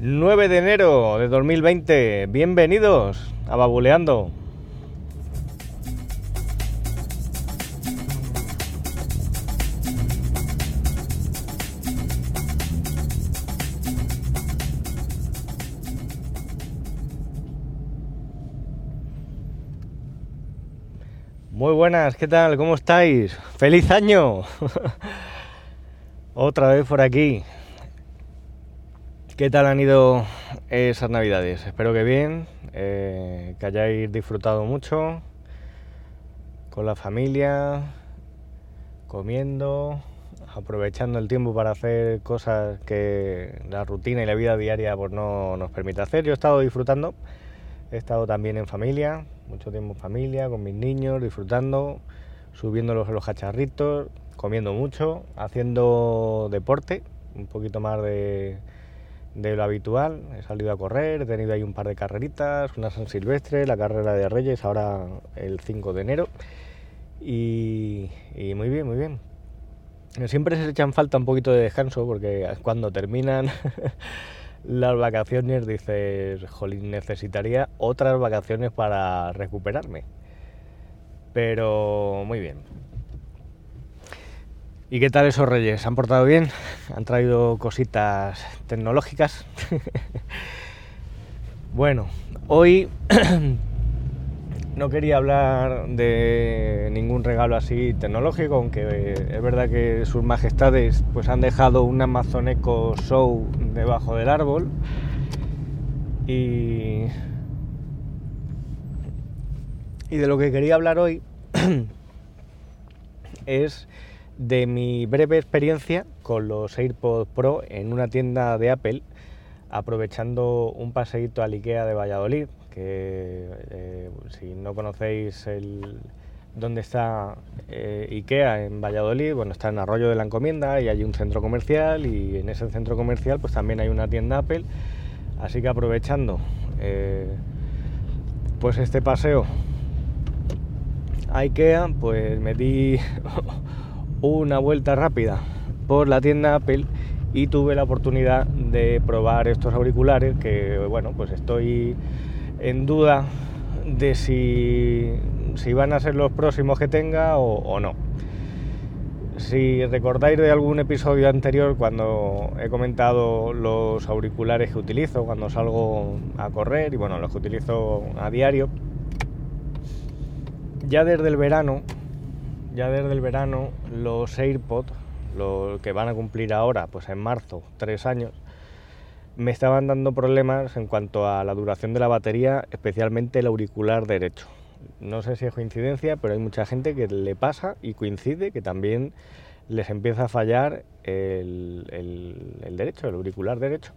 9 de enero de 2020. Bienvenidos a Babuleando. Muy buenas, ¿qué tal? ¿Cómo estáis? ¡Feliz año! Otra vez por aquí. ¿Qué tal han ido esas navidades? Espero que bien, eh, que hayáis disfrutado mucho con la familia, comiendo, aprovechando el tiempo para hacer cosas que la rutina y la vida diaria pues, no nos permite hacer. Yo he estado disfrutando, he estado también en familia, mucho tiempo en familia, con mis niños, disfrutando, subiéndolos en los cacharritos, comiendo mucho, haciendo deporte, un poquito más de, lo habitual. He salido a correr, he tenido ahí un par de carreritas, una San Silvestre, la carrera de Reyes, ahora el 5 de enero. Y, y muy bien, muy bien. Siempre se echan falta un poquito de descanso porque cuando terminan las vacaciones dices, jolín, necesitaría otras vacaciones para recuperarme. Pero muy bien. ¿Y qué tal esos reyes? ¿Se han portado bien? ¿Han traído cositas tecnológicas? bueno, hoy no quería hablar de ningún regalo así tecnológico, aunque es verdad que sus majestades pues han dejado un Amazon Echo Show debajo del árbol y y de lo que quería hablar hoy es de mi breve experiencia con los AirPods Pro en una tienda de Apple, aprovechando un paseíto al IKEA de Valladolid, que eh, si no conocéis el, dónde está eh, IKEA en Valladolid, bueno, está en Arroyo de la Encomienda y hay un centro comercial y en ese centro comercial pues también hay una tienda Apple, así que aprovechando eh, pues este paseo a IKEA, pues me di una vuelta rápida por la tienda Apple y tuve la oportunidad de probar estos auriculares que bueno pues estoy en duda de si, si van a ser los próximos que tenga o, no. Si recordáis de algún episodio anterior cuando he comentado los auriculares que utilizo cuando salgo a correr y bueno los que utilizo a diario, ya desde el verano ya desde el verano los AirPods, los que van a cumplir ahora, pues en marzo, tres años, me estaban dando problemas en cuanto a la duración de la batería, especialmente el auricular derecho. No sé si es coincidencia, pero hay mucha gente que le pasa y coincide que también les empieza a fallar el, el derecho, el auricular derecho.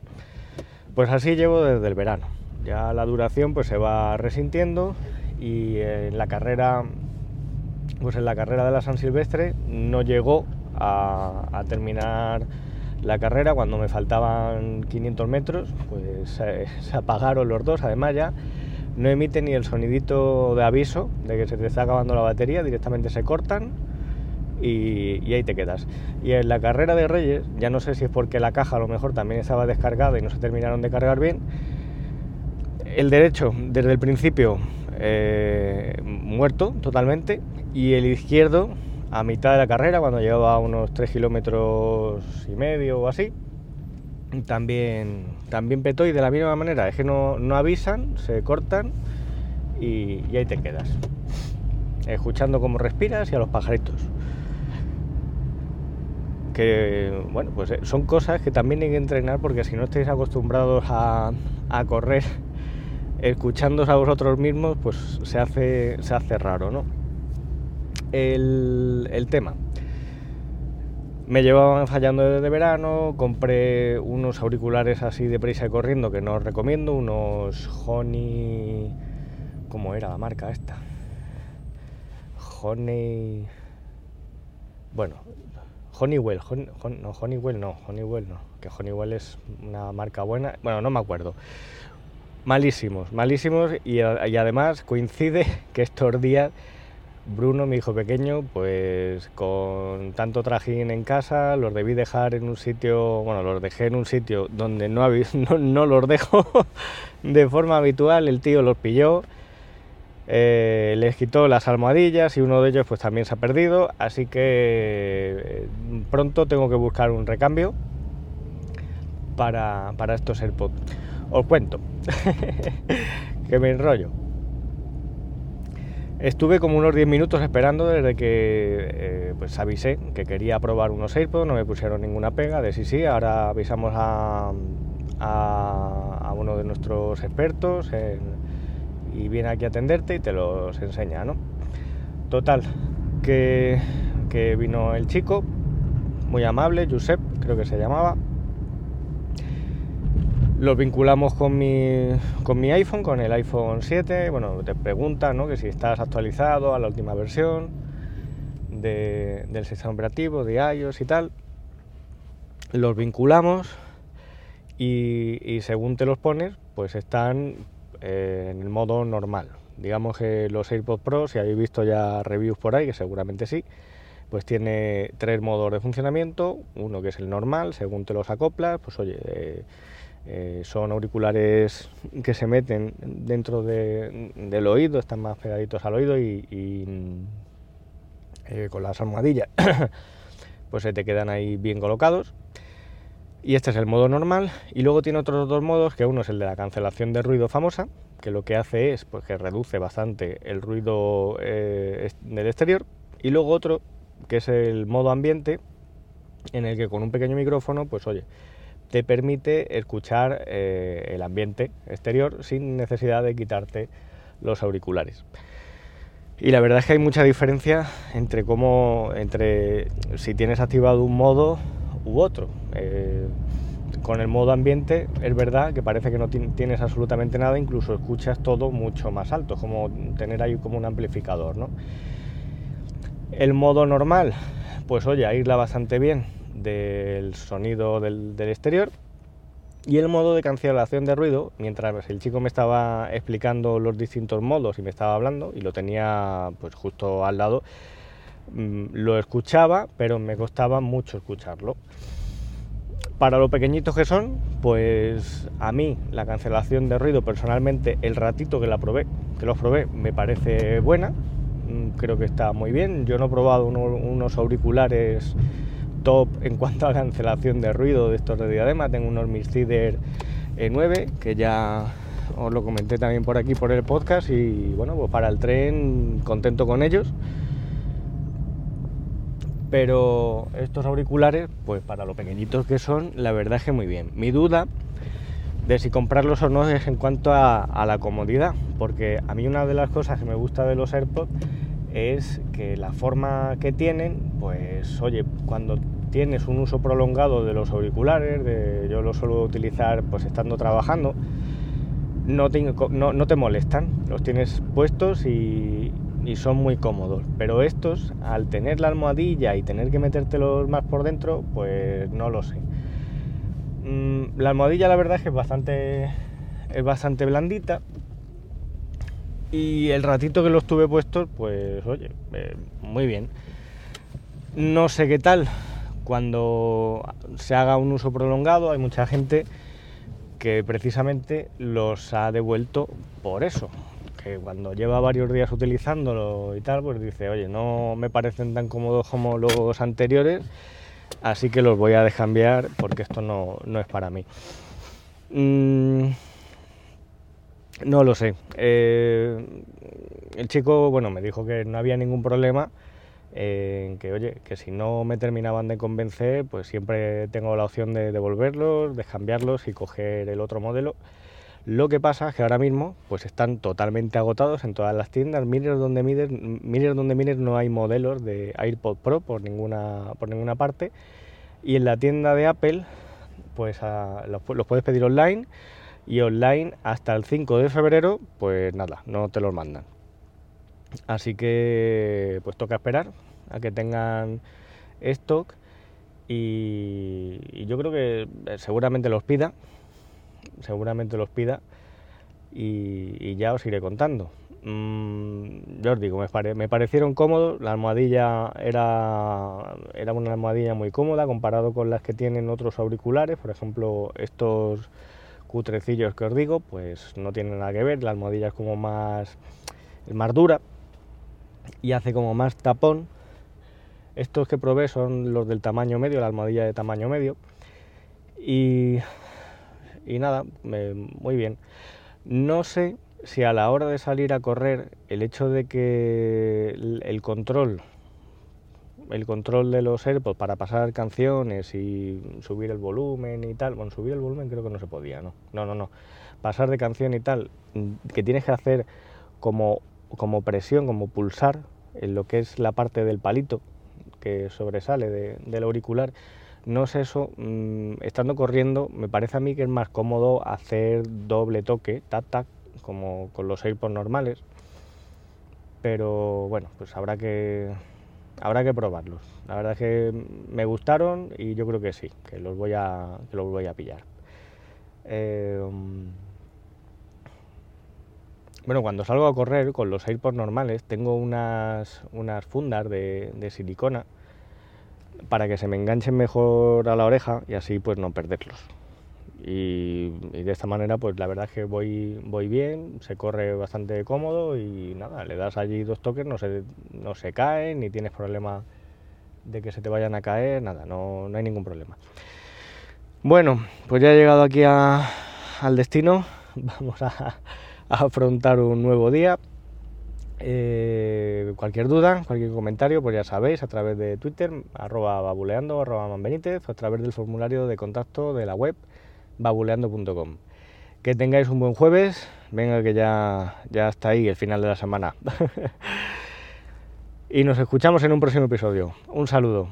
Pues así llevo desde el verano. Ya la duración pues se va resintiendo y en la carrera pues en la carrera de la San Silvestre no llegó a, terminar la carrera cuando me faltaban 500 metros, pues se apagaron los dos, además ya no emite ni el sonidito de aviso de que se te está acabando la batería, directamente se cortan y, y, ahí te quedas. Y en la carrera de Reyes, ya no sé si es porque la caja a lo mejor también estaba descargada y no se terminaron de cargar bien, el derecho desde el principio eh, muerto totalmente y el izquierdo a mitad de la carrera cuando llevaba unos 3 kilómetros y medio o así también también petó y de la misma manera es que no, avisan se cortan y, ahí te quedas escuchando cómo respiras y a los pajaritos. Que bueno pues eh, son cosas que también hay que entrenar porque si no estáis acostumbrados a, a correr escuchándoos a vosotros mismos, pues se hace, se hace raro, ¿no? El, tema. Me llevaban fallando desde verano, compré unos auriculares así de prisa y corriendo que no os recomiendo, unos Honey... ¿Cómo era la marca esta? Honey... Bueno, Honeywell, no, Honeywell no, Honeywell no, que Honeywell es una marca buena, bueno, no me acuerdo malísimos, malísimos y, además coincide que estos días Bruno, mi hijo pequeño, pues con tanto trajín en casa, los debí dejar en un sitio, bueno, los dejé en un sitio donde no, los dejo de forma habitual, el tío los pilló, eh, les quitó las almohadillas y uno de ellos pues también se ha perdido, así que eh, pronto tengo que buscar un recambio para, para estos AirPods. Os cuento, que me enrollo. Estuve como unos 10 minutos esperando desde que eh, pues avisé que quería probar unos AirPods, no me pusieron ninguna pega de sí, sí, ahora avisamos a, a, uno de nuestros expertos y viene aquí a atenderte y te los enseña, ¿no? Total, que, que vino el chico, muy amable, Josep, creo que se llamaba, los vinculamos con mi, con mi iPhone, con el iPhone 7. Bueno, te preguntan ¿no? que si estás actualizado a la última versión del sistema operativo, de iOS y tal. Los vinculamos y, según te los pones, pues están eh, en el modo normal. Digamos que los AirPods Pro, si habéis visto ya reviews por ahí, que seguramente sí, pues tiene tres modos de funcionamiento. Uno que es el normal, según te los acoplas, pues oye... Eh, eh, son auriculares que se meten dentro del oído, están más pegaditos al oído y, eh, con las almohadillas pues se te quedan ahí bien colocados. Y este es el modo normal. Y luego tiene otros dos modos, que uno es el de la cancelación de ruido famosa, que lo que hace es pues, que reduce bastante el ruido eh, del exterior. Y luego otro, que es el modo ambiente, en el que con un pequeño micrófono, pues oye, te permite escuchar eh, el ambiente exterior sin necesidad de quitarte los auriculares. Y la verdad es que hay mucha diferencia entre cómo, entre si tienes activado un modo u otro. Eh, con el modo ambiente es verdad que parece que no tienes absolutamente nada, incluso escuchas todo mucho más alto, como tener ahí como un amplificador, ¿no? El modo normal, pues oye, aísla bastante bien, del sonido del, exterior y el modo de cancelación de ruido, mientras el chico me estaba explicando los distintos modos y me estaba hablando y lo tenía pues justo al lado, mm, lo escuchaba, pero me costaba mucho escucharlo. Para lo pequeñitos que son, pues a mí la cancelación de ruido personalmente el ratito que la probé, que los probé, me parece buena, mm, creo que está muy bien. Yo no he probado unos auriculares top en cuanto a cancelación de ruido de estos de diadema. Tengo unos Mircider E9 que ya os lo comenté también por aquí por el podcast y bueno, pues para el tren contento con ellos. Pero estos auriculares, pues para lo pequeñitos que son, la verdad es que muy bien. Mi duda de si comprarlos o no es en cuanto a, a la comodidad, porque a mí una de las cosas que me gusta de los AirPods es que la forma que tienen, pues oye, cuando tienes un uso prolongado de los auriculares, de, yo los suelo utilizar pues estando trabajando, no te, no, te molestan, los tienes puestos y, son muy cómodos. Pero estos, al tener la almohadilla y tener que metértelos más por dentro, pues no lo sé. Mm, la almohadilla la verdad es que es bastante, es bastante blandita, y el ratito que los tuve puestos, pues oye, eh, muy bien. No sé qué tal cuando se haga un uso prolongado, hay mucha gente que precisamente los ha devuelto por eso. Que cuando lleva varios días utilizándolo y tal, pues dice, oye, no me parecen tan cómodos como los anteriores, así que los voy a descambiar porque esto no, es para mí. Mm, no lo sé. Eh, el chico, bueno, me dijo que no había ningún problema, en que, oye, que si no me terminaban de convencer, pues siempre tengo la opción de devolverlos, de cambiarlos y coger el otro modelo. Lo que pasa es que ahora mismo pues están totalmente agotados en todas las tiendas. Mires donde mires, mires donde mires no hay modelos de AirPod Pro por ninguna, por ninguna parte. Y en la tienda de Apple pues los, los puedes pedir online y online hasta el 5 de febrero, pues nada, no te los mandan. Así que pues toca esperar a que tengan stock y, yo creo que eh, seguramente los pida, seguramente los pida y, ya os iré contando. mm, yo os digo, me, parecieron cómodos, la almohadilla era, era una almohadilla muy cómoda comparado con las que tienen otros auriculares, por ejemplo estos cutrecillos que os digo, pues no tienen nada que ver, la almohadilla es como más, más dura y hace como más tapón. Estos que probé son los del tamaño medio, la almohadilla de tamaño medio. Y, y nada, muy bien. No sé si a la hora de salir a correr el hecho de que el, control el control de los AirPods para pasar canciones y subir el volumen y tal, bueno, subir el volumen creo que no se podía, ¿no? No, no, no. Pasar de canción y tal, que tienes que hacer como, como presión, como pulsar en lo que es la parte del palito que sobresale del auricular, no es eso, mm, estando corriendo, me parece a mí que es más cómodo hacer doble toque, tac, tac, como con los AirPods normales. Pero bueno, pues habrá que, habrá que probarlos. La verdad es que me gustaron y yo creo que sí, que los voy a, que los voy a pillar. Eh, bueno, cuando salgo a correr con los AirPods normales, tengo unas, unas fundas de, de silicona para que se me enganchen mejor a la oreja y así pues no perderlos. Y, de esta manera pues la verdad es que voy, voy bien, se corre bastante cómodo y nada, le das allí dos toques, no se, no se caen, ni tienes problema de que se te vayan a caer, nada, no, no hay ningún problema. Bueno, pues ya he llegado aquí al destino, vamos a, afrontar un nuevo día. Eh, cualquier duda, cualquier comentario, pues ya sabéis, a través de Twitter, arroba babuleando, arroba manbenítez, o a través del formulario de contacto de la web babuleando.com. Que tengáis un buen jueves, venga que ya, ya está ahí el final de la semana. y nos escuchamos en un próximo episodio. Un saludo.